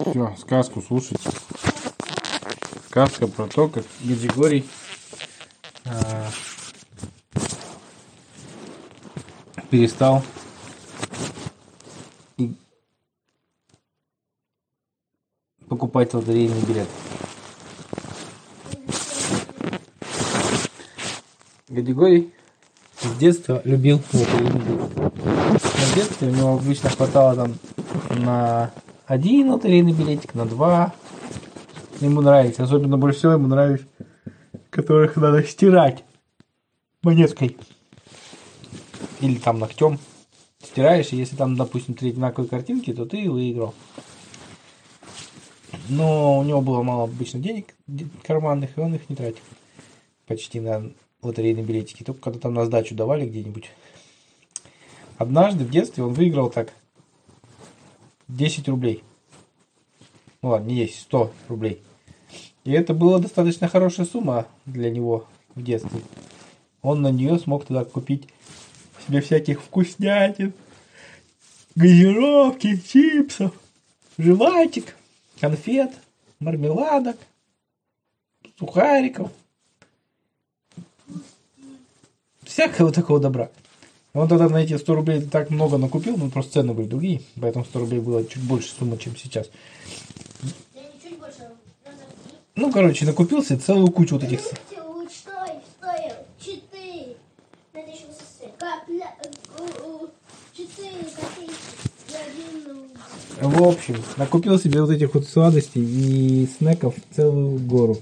Все, сказку слушайте. Сказка про то, как Гадигорий а, перестал покупать лотерейные билеты. Гадигорий с детства любил лотерейные билеты. На детстве у него обычно хватало там на один лотерейный билетик, на два. Ему нравится. Особенно больше всего ему нравится, которых надо стирать монеткой. Или там ногтем. Стираешь, и если там, допустим, три одинаковые картинки, то ты выиграл. Но у него было мало обычно денег карманных, и он их не тратил. Почти на лотерейные билетики. Только когда там на сдачу давали где-нибудь. Однажды в детстве он выиграл так 10 рублей. Ну ладно, не 10, 100 рублей. И это была достаточно хорошая сумма для него в детстве. Он на нее смог тогда купить себе всяких вкуснятин, газировки, чипсов, жвачек, конфет, мармеладок, сухариков. Всякого такого добра. Он тогда на эти 100 рублей так много накупил, ну просто цены были другие, поэтому 100 рублей было чуть больше суммы, чем сейчас. Ну, короче, накупился целую кучу вот этих... В общем, накупил себе вот этих вот сладостей и снеков целую гору.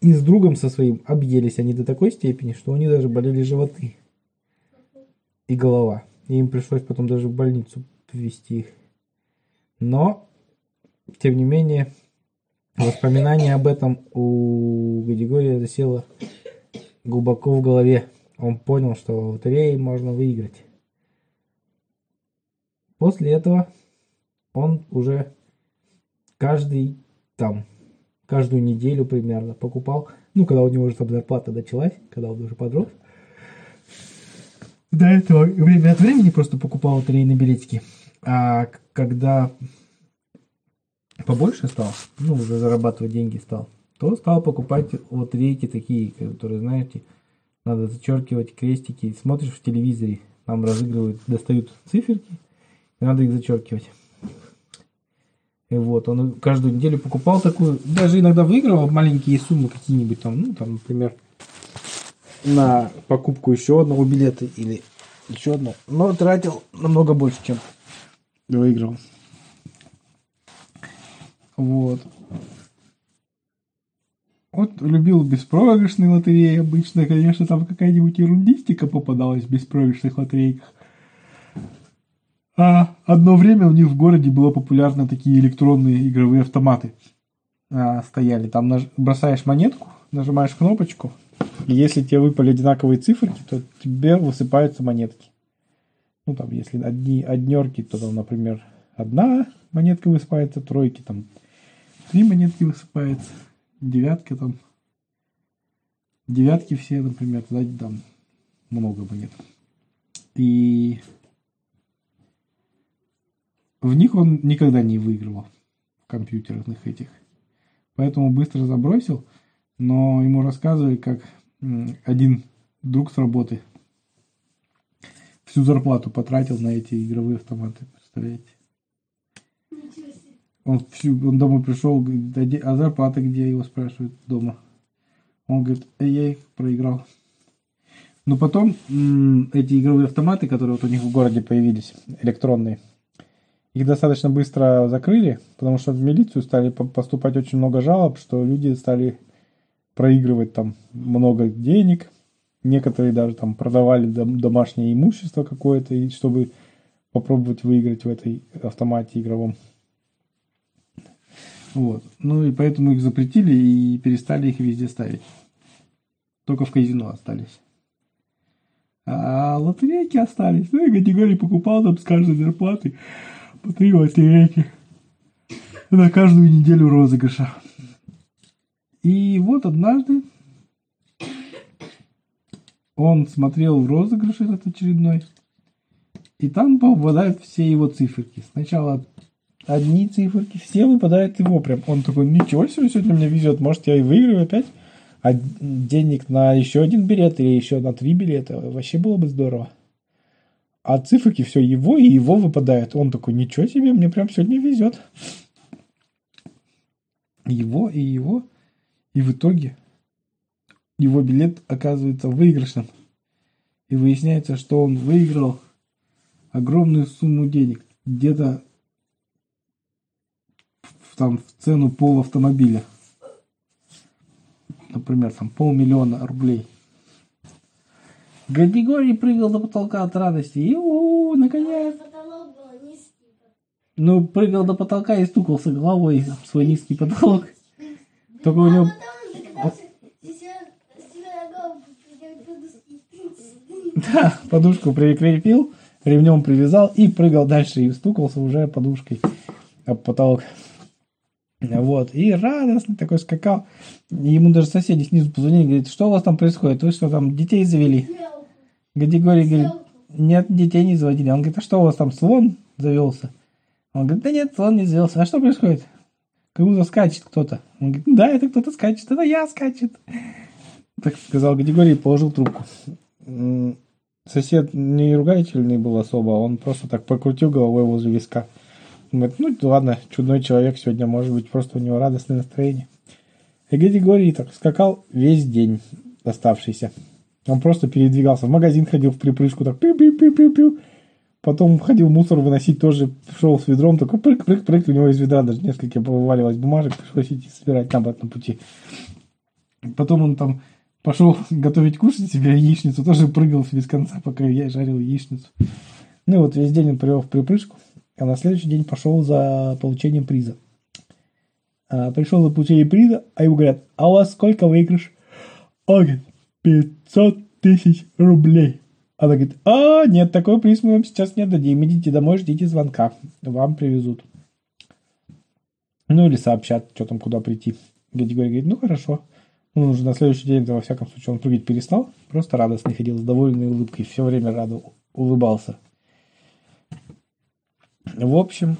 И с другом со своим объелись они до такой степени, что у них даже болели животы и голова. И им пришлось потом даже в больницу повезти их. Но, тем не менее, воспоминание об этом у Гадигория засело глубоко в голове. Он понял, что в лотерее можно выиграть. После этого он уже каждый там, каждую неделю примерно покупал, ну, когда у него уже там зарплата началась, когда он уже подрос, до этого время от времени просто покупал лотерейные билетики. А когда побольше стал, ну, уже зарабатывать деньги стал, то стал покупать лотерейки такие, которые, знаете, надо зачеркивать крестики. Смотришь в телевизоре, там разыгрывают, достают циферки, и надо их зачеркивать. И вот, он каждую неделю покупал такую, даже иногда выигрывал маленькие суммы какие-нибудь там, ну, там, например, на покупку еще одного билета или еще одного. Но тратил намного больше, чем выиграл. Вот. Вот любил беспроигрышные лотереи обычно. Конечно, там какая-нибудь ерундистика попадалась в беспроигрышных лотерейках. А одно время у них в городе было популярны такие электронные игровые автоматы. А, стояли. Там наж... бросаешь монетку, нажимаешь кнопочку, и если тебе выпали одинаковые цифры, то тебе высыпаются монетки. Ну, там, если одни однерки, то там, например, одна монетка высыпается, тройки, там, три монетки высыпается, девятка там, девятки все, например, тогда там много монет. И в них он никогда не выигрывал, в компьютерных этих. Поэтому быстро забросил, но ему рассказывали, как один друг с работы всю зарплату потратил на эти игровые автоматы, представляете? Он, всю, он домой пришел, говорит, а зарплата где? Его спрашивают дома. Он говорит, а я их проиграл. Но потом эти игровые автоматы, которые вот у них в городе появились, электронные, их достаточно быстро закрыли, потому что в милицию стали поступать очень много жалоб, что люди стали проигрывать там много денег. Некоторые даже там продавали домашнее имущество какое-то, чтобы попробовать выиграть в этой автомате игровом. Вот. Ну и поэтому их запретили и перестали их везде ставить. Только в казино остались. А лотерейки остались. Ну и категории покупал там с каждой зарплаты по три лотерейки. На каждую неделю розыгрыша. И вот однажды он смотрел в розыгрыш этот очередной, и там попадают все его циферки. Сначала одни циферки, все выпадают его прям. Он такой, ничего себе, сегодня мне везет, может я и выиграю опять. А денег на еще один билет или еще на три билета вообще было бы здорово. А циферки все его и его выпадают. Он такой, ничего себе, мне прям сегодня везет. Его и его. И в итоге его билет оказывается выигрышным. И выясняется, что он выиграл огромную сумму денег. Где-то там в цену пол автомобиля. Например, там полмиллиона рублей. Григорий прыгал до потолка от радости. И у, -у, -у наконец. Ну, прыгал до потолка и стукался головой в свой низкий потолок. Только у него... Да, подушку прикрепил, ремнем привязал и прыгал дальше и стукался уже подушкой об потолок. Вот, и радостно такой скакал. Ему даже соседи снизу позвонили, говорит, что у вас там происходит? Вы что там, детей завели? Григорий говорит, нет, детей не заводили. Он говорит, а что у вас там, слон завелся? Он говорит, да нет, слон не завелся. А что происходит? Будто скачет кто-то. Он говорит, да, это кто-то скачет, это я скачет. Так сказал Григорий и положил трубку. Сосед не ругательный был особо, он просто так покрутил головой возле виска. Думает, ну ладно, чудной человек сегодня, может быть, просто у него радостное настроение. И Григорий так скакал весь день оставшийся. Он просто передвигался. В магазин ходил в припрыжку, так пиу-пиу-пиу-пиу-пиу. Потом ходил мусор выносить тоже, шел с ведром, такой прыг-прыг-прыг, у него из ведра даже несколько повываливалось бумажек, пришлось идти собирать на обратном пути. Потом он там пошел готовить кушать себе яичницу, тоже прыгал без конца, пока я жарил яичницу. Ну вот весь день он провел в припрыжку, а на следующий день пошел за получением приза. А, пришел за получением приза, а ему говорят, а у вас сколько выигрыш? Он говорит, 500 тысяч рублей. Она говорит, а, нет, такой приз мы вам сейчас не дадим. Идите домой, ждите звонка. Вам привезут. Ну или сообщат, что там, куда прийти. Григорий говорит, ну хорошо. Он уже на следующий день, во всяком случае, он прыгать перестал. Просто радостный ходил, с довольной улыбкой. Все время радо улыбался. В общем,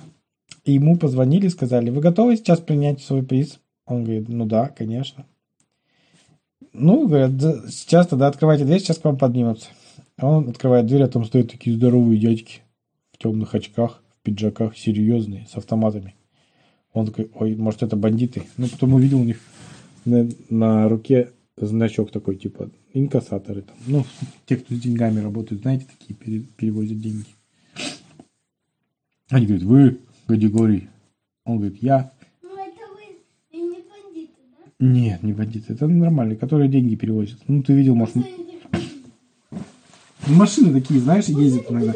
ему позвонили, сказали, вы готовы сейчас принять свой приз? Он говорит, ну да, конечно. Ну, говорят, сейчас тогда открывайте дверь, сейчас к вам поднимутся. А он открывает дверь, а там стоят такие здоровые дядьки в темных очках, в пиджаках, серьезные, с автоматами. Он такой, ой, может это бандиты? Ну, потом увидел у них на, на руке значок такой, типа, инкассаторы там. Ну, те, кто с деньгами работают, знаете, такие пере, перевозят деньги. Они говорят, вы, Гадигорий. Он говорит, я. Нет, не бандиты. Это нормальные, которые деньги перевозят. Ну, ты видел, может... Машины такие, знаешь, ездят иногда.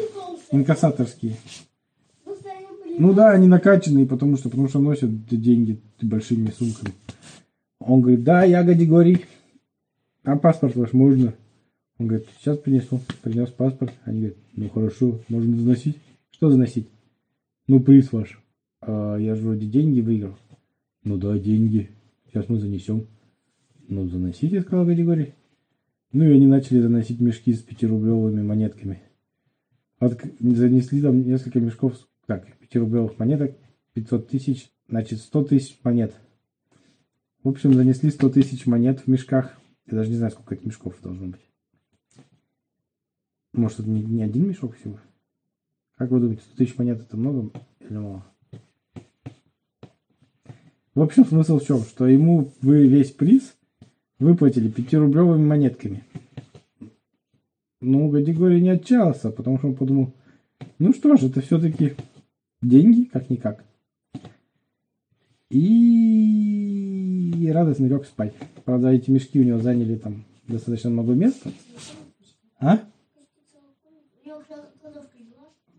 Инкассаторские. Ну да, они накачанные, потому что, потому что носят деньги большими сумками. Он говорит, да, я Гадигорий. А паспорт ваш можно? Он говорит, сейчас принесу. Принес паспорт. Они говорят, ну хорошо, можно заносить. Что заносить? Ну, приз ваш. А я же вроде деньги выиграл. Ну да, деньги. Сейчас мы занесем. Ну, заносите, сказал Григорий. Ну, и они начали заносить мешки с пятирублевыми монетками. От, занесли там несколько мешков, так, пятирублевых монеток, 500 тысяч, значит, 100 тысяч монет. В общем, занесли 100 тысяч монет в мешках. Я даже не знаю, сколько этих мешков должно быть. Может, это не, не один мешок всего? Как вы думаете, 100 тысяч монет это много или мало? В общем, смысл в чем? Что ему вы весь приз выплатили 5-рублевыми монетками. Ну, Гадигорий не отчаялся, потому что он подумал, ну что ж, это все-таки деньги, как-никак. И радостно лег спать. Правда, эти мешки у него заняли там достаточно много места. А?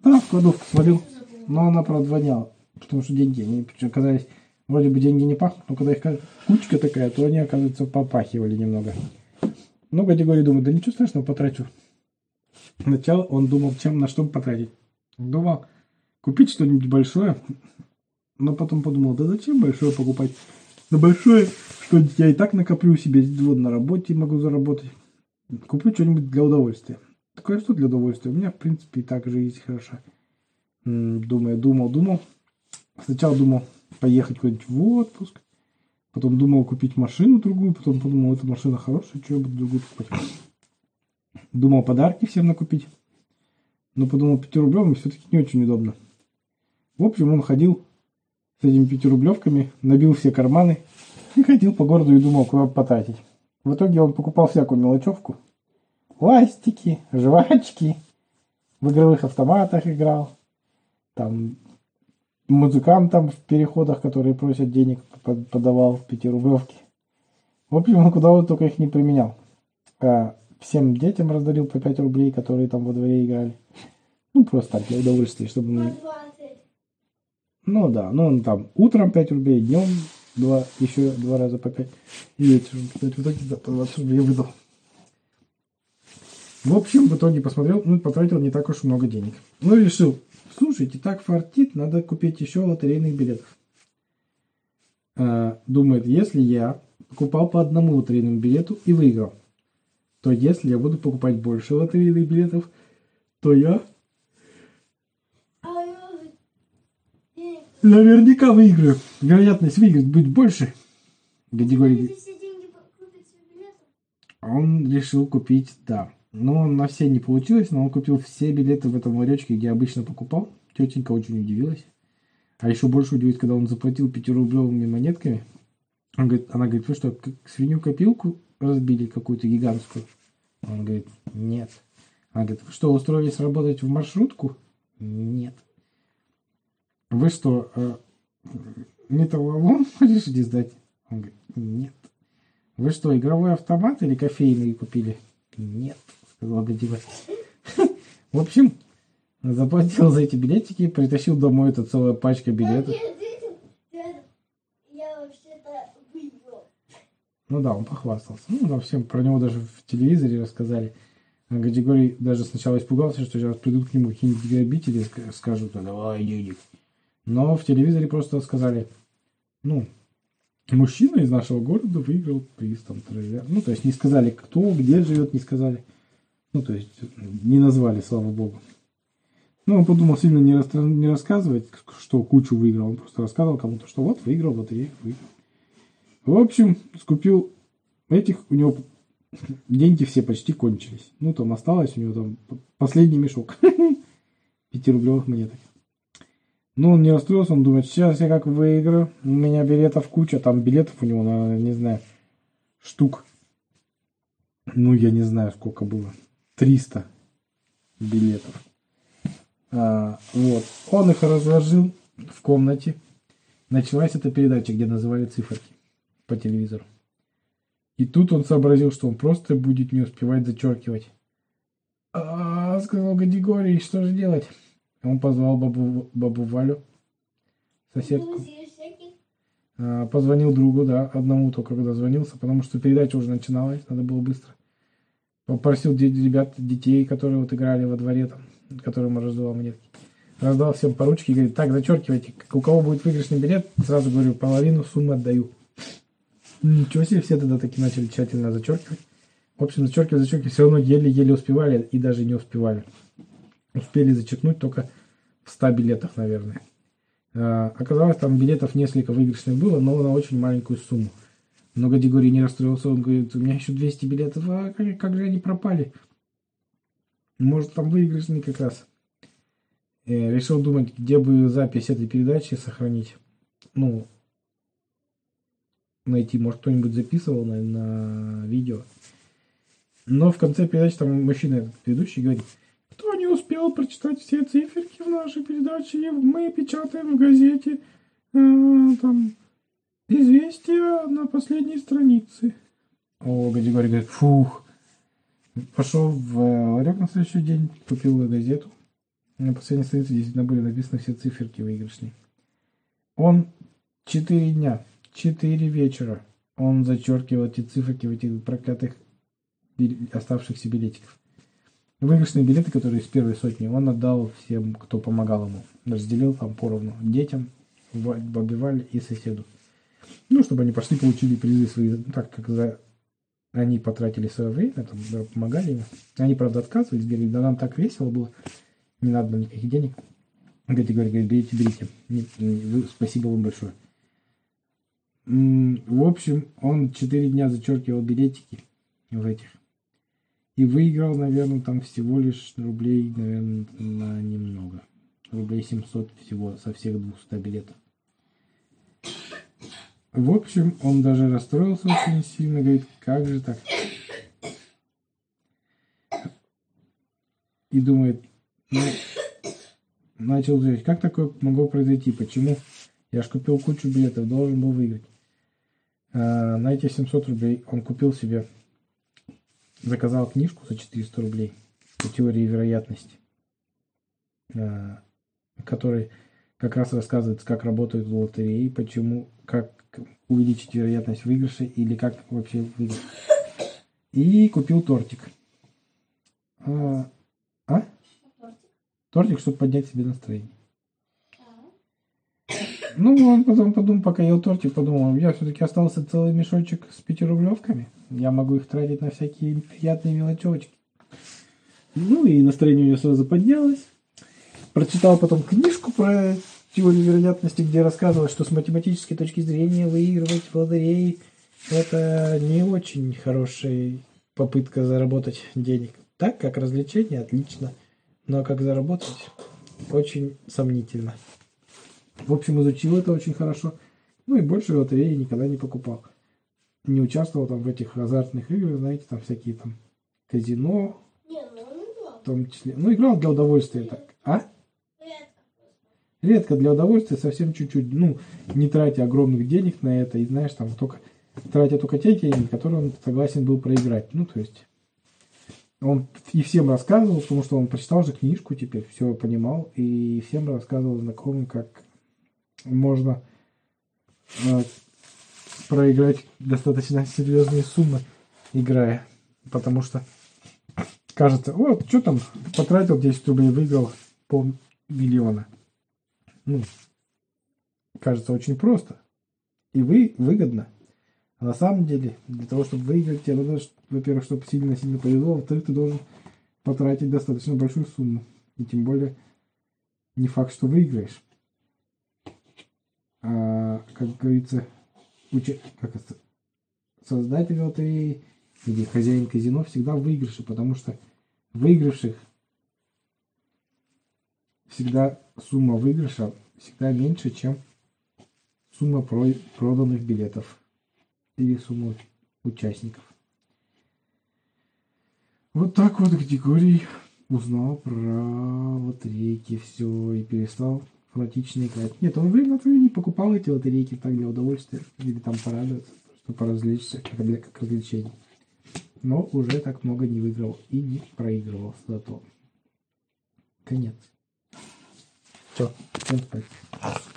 Да, в кладовку свалил. Но она, правда, воняла. Потому что деньги, они оказались Вроде бы деньги не пахнут, но когда их кучка такая, то они, оказывается, попахивали немного. Ну, категории думаю, да ничего страшного, потрачу. Сначала он думал, чем, на что потратить. Думал, купить что-нибудь большое, но потом подумал, да зачем большое покупать? На большое, что я и так накоплю себе, вот на работе могу заработать. Куплю что-нибудь для удовольствия. Такое что для удовольствия? У меня, в принципе, и так жизнь хороша. Думаю, думал, думал. сначала думал поехать куда-нибудь в отпуск, потом думал купить машину другую, потом подумал, эта машина хорошая, что я буду другую покупать. Думал подарки всем накупить, но подумал, 5 рублевым все-таки не очень удобно. В общем, он ходил с этими пятирублевками, набил все карманы и ходил по городу и думал, куда потратить. В итоге он покупал всякую мелочевку. Ластики, жвачки, в игровых автоматах играл, там музыкантам в переходах, которые просят денег, подавал пятирублевки. В общем, он куда он только их не применял. А всем детям раздарил по 5 рублей, которые там во дворе играли. Ну, просто так, для удовольствия, чтобы... Мы... Ну да, ну он там утром 5 рублей, днем два, еще два раза по 5. И вечером, кстати, в итоге да, по 20 рублей выдал. В общем, в итоге посмотрел, ну, потратил не так уж много денег. Ну, решил, слушайте, так фартит, надо купить еще лотерейных билетов. А, думает, если я покупал по одному лотерейному билету и выиграл, то если я буду покупать больше лотерейных билетов, то я наверняка выиграю. Вероятность выиграть будет больше. Категории. Он решил купить, да. Но на все не получилось, но он купил все билеты в этом ларечке, где обычно покупал. Тетенька очень удивилась. А еще больше удивилась, когда он заплатил пятирублевыми монетками. Он говорит, она говорит, вы что, свинью-копилку разбили какую-то гигантскую? Он говорит, нет. Она говорит, вы что, устроились работать в маршрутку? Нет. Вы что, э, металлолом решили сдать? Он говорит, нет. Вы что, игровой автомат или кофейный купили? Нет, сказал Гадива. В общем, заплатил за эти билетики, притащил домой эту целая пачка билетов. Ну да, он похвастался. Ну, там всем про него даже в телевизоре рассказали. Гадигорий даже сначала испугался, что сейчас придут к нему какие-нибудь грабители и скажут, давай денег. Но в телевизоре просто сказали, ну, мужчина из нашего города выиграл приз там. Ну, то есть не сказали, кто, где живет, не сказали. Ну, то есть не назвали, слава богу. Ну, он подумал сильно не, рас, не рассказывать, что кучу выиграл. Он просто рассказывал кому-то, что вот выиграл лотерею, выиграл. В общем, скупил этих, у него деньги все почти кончились. Ну, там осталось у него там последний мешок пятирублевых монеток. Ну, он не расстроился, он думает, сейчас я как выиграю, у меня билетов куча, там билетов у него, наверное, не знаю, штук, ну, я не знаю, сколько было, 300 билетов. А, вот, он их разложил в комнате, началась эта передача, где называли циферки по телевизору. И тут он сообразил, что он просто будет не успевать зачеркивать. А, сказал Гадигорий, что же делать? Он позвал бабу, бабу Валю, соседку. А, позвонил другу, да, одному только когда звонился, потому что передача уже начиналась, надо было быстро. Попросил ребят, детей, которые вот играли во дворе, там, которым раздавал монетки. Раздал всем по ручке и говорит, так, зачеркивайте, у кого будет выигрышный билет, сразу говорю, половину суммы отдаю. Ничего себе, все тогда таки начали тщательно зачеркивать. В общем, зачеркивать, зачеркивать, все равно еле-еле успевали и даже не успевали успели зачеркнуть только в 100 билетах, наверное. А, оказалось, там билетов несколько выигрышных было, но на очень маленькую сумму. Но Гадигорий не расстроился, он говорит, у меня еще 200 билетов, а как, как же они пропали? Может, там выигрышный как раз. Э, решил думать, где бы запись этой передачи сохранить. Ну, найти, может, кто-нибудь записывал на, на видео. Но в конце передачи там мужчина, ведущий, говорит, кто не успел прочитать все циферки в нашей передаче, мы печатаем в газете э, там известия на последней странице. О, Гадигорий говорит, фух. Пошел в ларек на следующий день, купил газету. На последней странице действительно были написаны все циферки выигрышные. Он четыре дня, четыре вечера он зачеркивал эти циферки в этих проклятых оставшихся билетиков. Выигрышные билеты, которые из первой сотни, он отдал всем, кто помогал ему. Разделил там поровну детям, бабе Вале и соседу. Ну, чтобы они пошли, получили призы свои, ну, так как за... они потратили свое время, там, помогали ему. Они, правда, отказывались, говорили, да нам так весело было, не надо никаких денег. Категория говорит, берите, берите. Спасибо вам большое. В общем, он 4 дня зачеркивал билетики в этих. И выиграл, наверное, там всего лишь рублей, наверное, на немного. Рублей 700 всего со всех 200 билетов. В общем, он даже расстроился очень сильно, говорит, как же так? И думает, ну, начал говорить, как такое могло произойти, почему? Я же купил кучу билетов, должен был выиграть. А, на эти 700 рублей он купил себе, заказал книжку за 400 рублей по теории вероятности, а, который как раз рассказывается, как работают лотереи, почему, как увеличить вероятность выигрыша или как вообще выиграть. И купил тортик. А? а? Тортик, чтобы поднять себе настроение. Ну, он потом подумал, пока ел тортик, подумал, я все-таки остался целый мешочек с пятирублевками. Я могу их тратить на всякие приятные мелочевочки. Ну, и настроение у него сразу поднялось. Прочитал потом книжку про теорию вероятности, где рассказывалось, что с математической точки зрения выигрывать в лотереи это не очень хорошая попытка заработать денег. Так, как развлечение, отлично. Но как заработать, очень сомнительно. В общем, изучил это очень хорошо. Ну и больше лотереи никогда не покупал. Не участвовал там в этих азартных играх, знаете, там всякие там казино. Не, ну. В том числе. Ну, играл для удовольствия так. А? Редко для удовольствия, совсем чуть-чуть. Ну, не тратя огромных денег на это. И знаешь, там только тратя только те деньги, которые он согласен был проиграть. Ну, то есть он и всем рассказывал, потому что он прочитал же книжку теперь, все понимал, и всем рассказывал знакомым, как можно э, проиграть достаточно серьезные суммы, играя. Потому что кажется, вот, что там, потратил 10 рублей, выиграл полмиллиона. Ну, кажется очень просто. И вы выгодно. А на самом деле, для того, чтобы выиграть, тебе надо, во-первых, чтобы сильно-сильно повезло, во-вторых, ты должен потратить достаточно большую сумму. И тем более, не факт, что выиграешь а, как говорится, уча... как это, создатель лотереи или хозяин казино всегда в выигрыше, потому что выигравших всегда сумма выигрыша всегда меньше, чем сумма проданных билетов или сумма участников. Вот так вот Григорий узнал про лотерейки все и перестал фанатично играть. Нет, он время от времени покупал эти лотерейки так для удовольствия или там порадоваться, чтобы поразвлечься, как, для, как развлечение. Но уже так много не выиграл и не проигрывал зато. Конец. Все, всем спать.